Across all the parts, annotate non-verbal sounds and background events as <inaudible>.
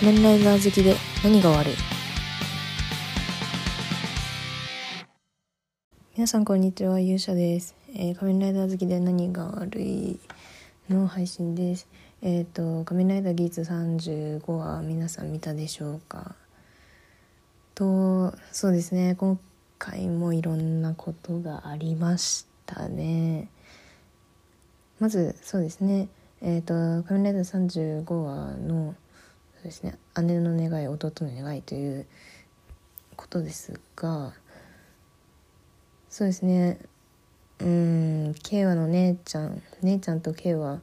仮面ライダー好きで何が悪い？皆さんこんにちは勇者です、えー仮面ライダー好きで何が悪いの配信です。えっ、と仮面ライダーギーツ35は皆さん見たでしょうか？とそうですね。今回もいろんなことがありましたね。まずそうですね。えっ、と「仮面ライダー35話のそうですね。姉の願い弟の願いということですがそうですね。うん慶和の姉ちゃん姉ちゃんと慶和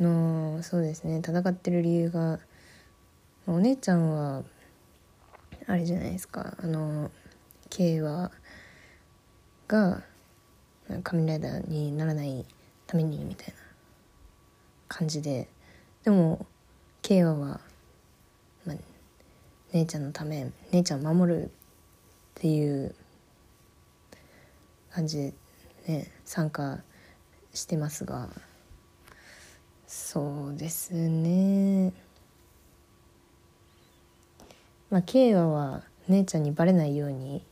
のそうですね。戦ってる理由がお姉ちゃんはあれじゃないですか。あの慶和が仮面ライダーにならないためにみたいな感じで。でも慶和は、姉ちゃんのため姉ちゃんを守るっていう感じでね参加してますがそうですね。まあ慶和は姉ちゃんにバレないように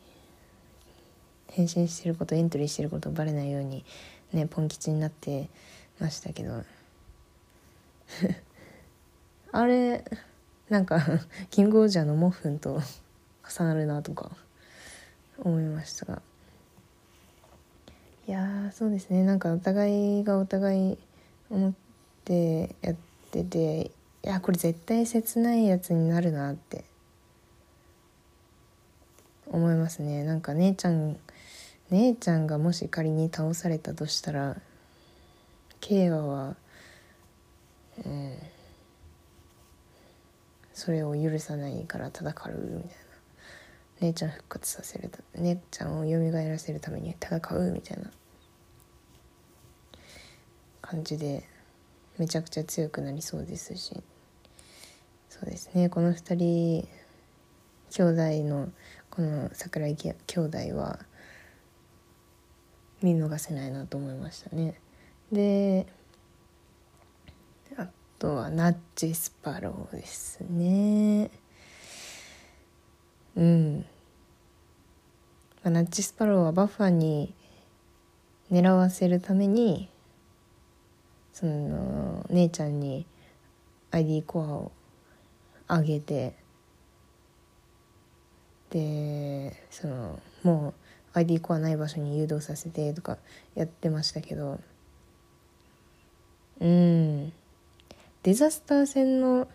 変身してることエントリーしてることバレないようにねポン吉になってましたけど。<laughs> あれなんか <laughs> キングオージャーのモッフンと重なるなとか思いましたが。いやそうですね。なんかお互いがお互い思ってやってていやこれ絶対切ないやつになるなって。思いますね。なんか姉ちゃん姉ちゃんがもし仮に倒されたとしたら慶和はうん。それを許さないから戦うみたいな。姉ちゃん復活させる姉ちゃんを蘇らせるために戦うみたいな。感じでめちゃくちゃ強くなりそうですし。そうですね。この2人兄弟のこの桜井兄弟は見逃せないなと思いましたね。でとはナッジスパローですね。うん、まあ、ナッジスパローはバッファに狙わせるためにその姉ちゃんに ID コアをあげてでそのもう ID コアない場所に誘導させてとかやってましたけど。うん。デザスター戦の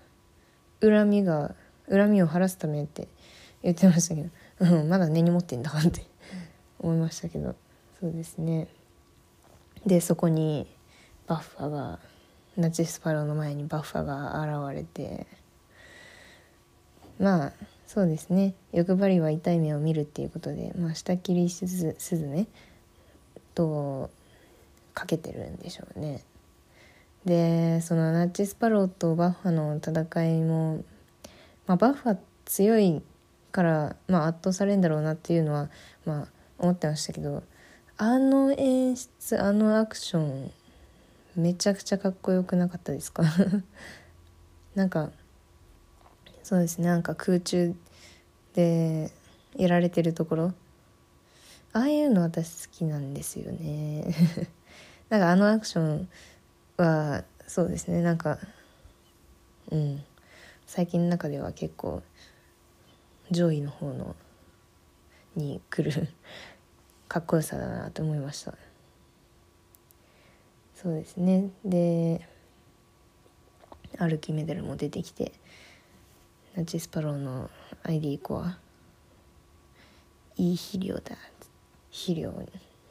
恨みが恨みを晴らすためって言ってましたけど、うん、まだ根に持ってんだって思いましたけどそうですねでそこにバッファがナチスパローの前にバッファが現れてまあそうですね欲張りは痛い目を見るっていうことで、まあ、下切りすずすずねとかけてるんでしょうね。でそのナッチスパローとバッファの戦いも、まあ、バッファ強いから、まあ、圧倒されるんだろうなっていうのは、まあ、思ってましたけどあの演出あのアクションめちゃくちゃかっこよくなかったですか？<laughs> なんかそうですねなんか空中でやられてるところ。ああいうの私好きなんですよね。<laughs> なんかあのアクションはそうですねなんかうん。最近の中では結構上位の方のに来るかっこよさだなと思いました。そうですね。でアルキメデルも出てきてナチスパローの ID コアいい肥料だ肥料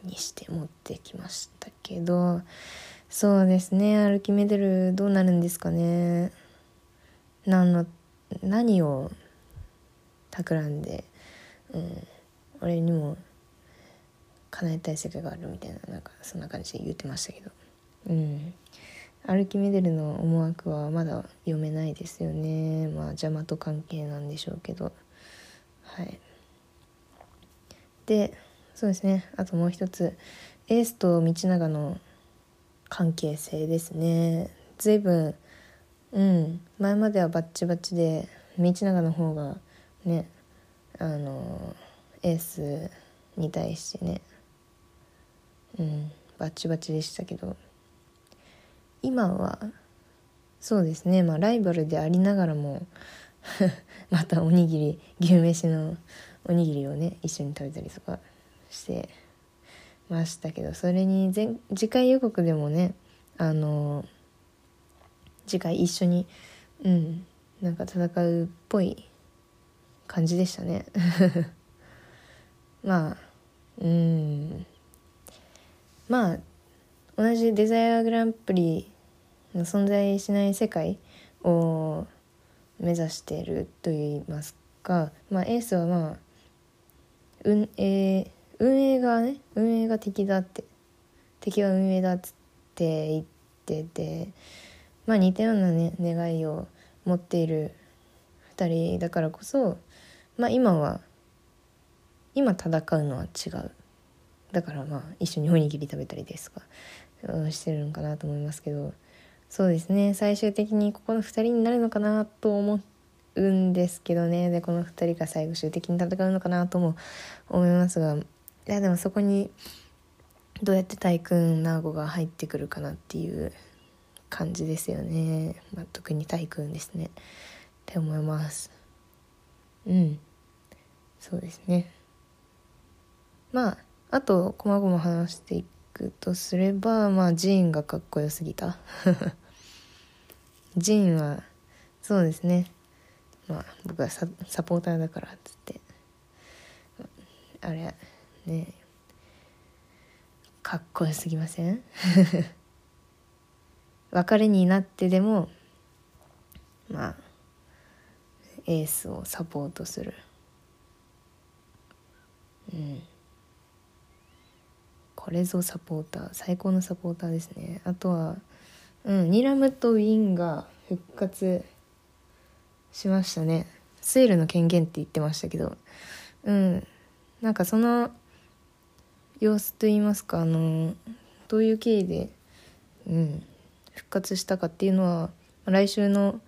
にして持ってきましたけどそうですね。アルキメデルどうなるんですかね。何の何を企んで、うん、俺にも叶えたい世界があるみたいななんかそんな感じで言ってましたけど。うん。アルキメデルの思惑はまだ読めないですよね。まあ邪魔と関係なんでしょうけど。はい。でそうですね。あともう一つ。エースと道長の関係性ですね。随分うん。前まではバッチバチで道長の方がねあのエースに対してねうん。バッチバチでしたけど。今はそうですね。まあライバルでありながらも <laughs> またおにぎり牛飯のおにぎりをね一緒に食べたりとかしてましたけどそれに前次回予告でもねあの次回一緒にうんなんか戦うっぽい感じでしたね。<laughs> まあうん。まあ同じデザイアグランプリの存在しない世界を目指しているといいますか、まあ、エースはまあ運営運営がね。運営が敵だって。敵は運営だっつって言ってて。まあ似たようなね願いを持っている2人だからこそ。まあ今は今戦うのは違う。だからまあ一緒におにぎり食べたりですかしてるのかなと思いますけど。そうですね。最終的にここの2人になるのかなと思うんですけどね。でこの2人が最終的に戦うのかなとも思いますがいやでもそこにどうやって大君ナーゴが入ってくるかなっていう感じですよね、まあ、特に大君ですね。って思います。うん。そうですね。まああと細々話していくとすればまあジーンがかっこよすぎた。<laughs> ジーンはそうですね。まあ僕はササポーターだからっつって。あれねかっこよすぎません？<laughs> 別れになってでもまあエースをサポートする。うん。これぞサポーター最高のサポーターですね。あとはうんニラムとウィンが復活しましたね。セールの権限って言ってましたけど。うん。なんかその様子といいますかあのどういう経緯で、うん、復活したかっていうのは来週の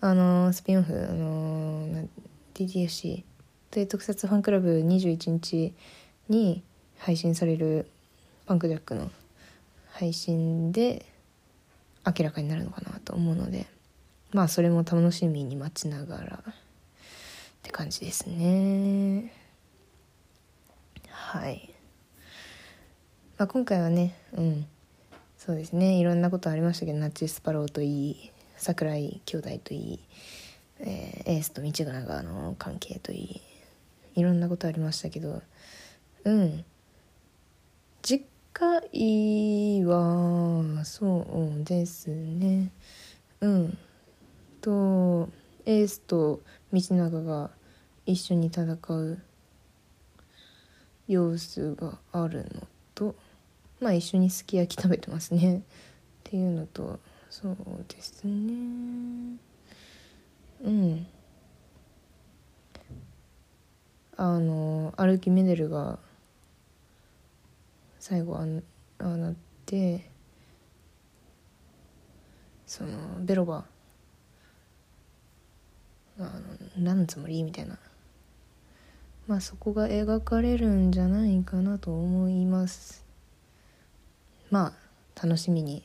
あのスピンオフあの TTFC という特撮ファンクラブ21日に配信されるパンクジャックの配信で明らかになるのかなと思うのでまあそれも楽しみに待ちながらって感じですね。はい、まあ、今回はねうん。そうですね。いろんなことありましたけどナッチスパローといい桜井兄弟といい、えー、エースと道長の関係といいいろんなことありましたけどうん。実回はそうですね。うん。とエースと道長が一緒に戦う様子があるのとまあ一緒にすき焼き食べてますね。<laughs> っていうのとそうですね。うん。あの歩きメデルが最後ああなってそのベロバ。あの何のつもり？みたいな。まあそこが描かれるんじゃないかなと思います。まあ楽しみに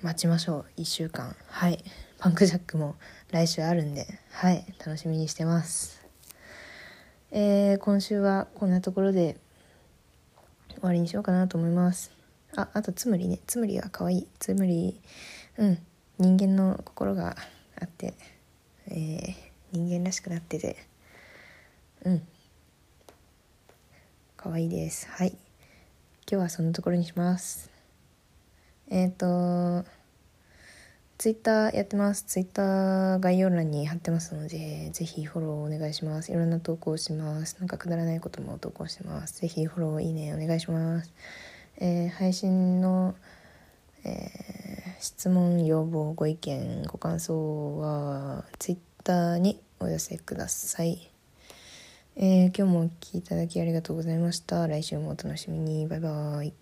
待ちましょう。1週間。はい。パンクジャックも来週あるんで。はい。楽しみにしてます。えー、今週はこんなところで終わりにしようかなと思います。ああとつむりね。つむりは可愛い。つむりうん。人間の心があってえー、人間らしくなってて。うん可愛いですはい今日はそんなところにしますえっ、ー、とツイッターやってます。ツイッター概要欄に貼ってますので、ぜひフォローお願いします。いろんな投稿します。なんかくだらないことも投稿してます。ぜひフォロー、いいね、お願いします。えー、配信の、えー、質問、要望、ご意見、ご感想は、ツイッターにお寄せください。えー、今日もお聴きいただきありがとうございました。来週もお楽しみに。バイバーイ。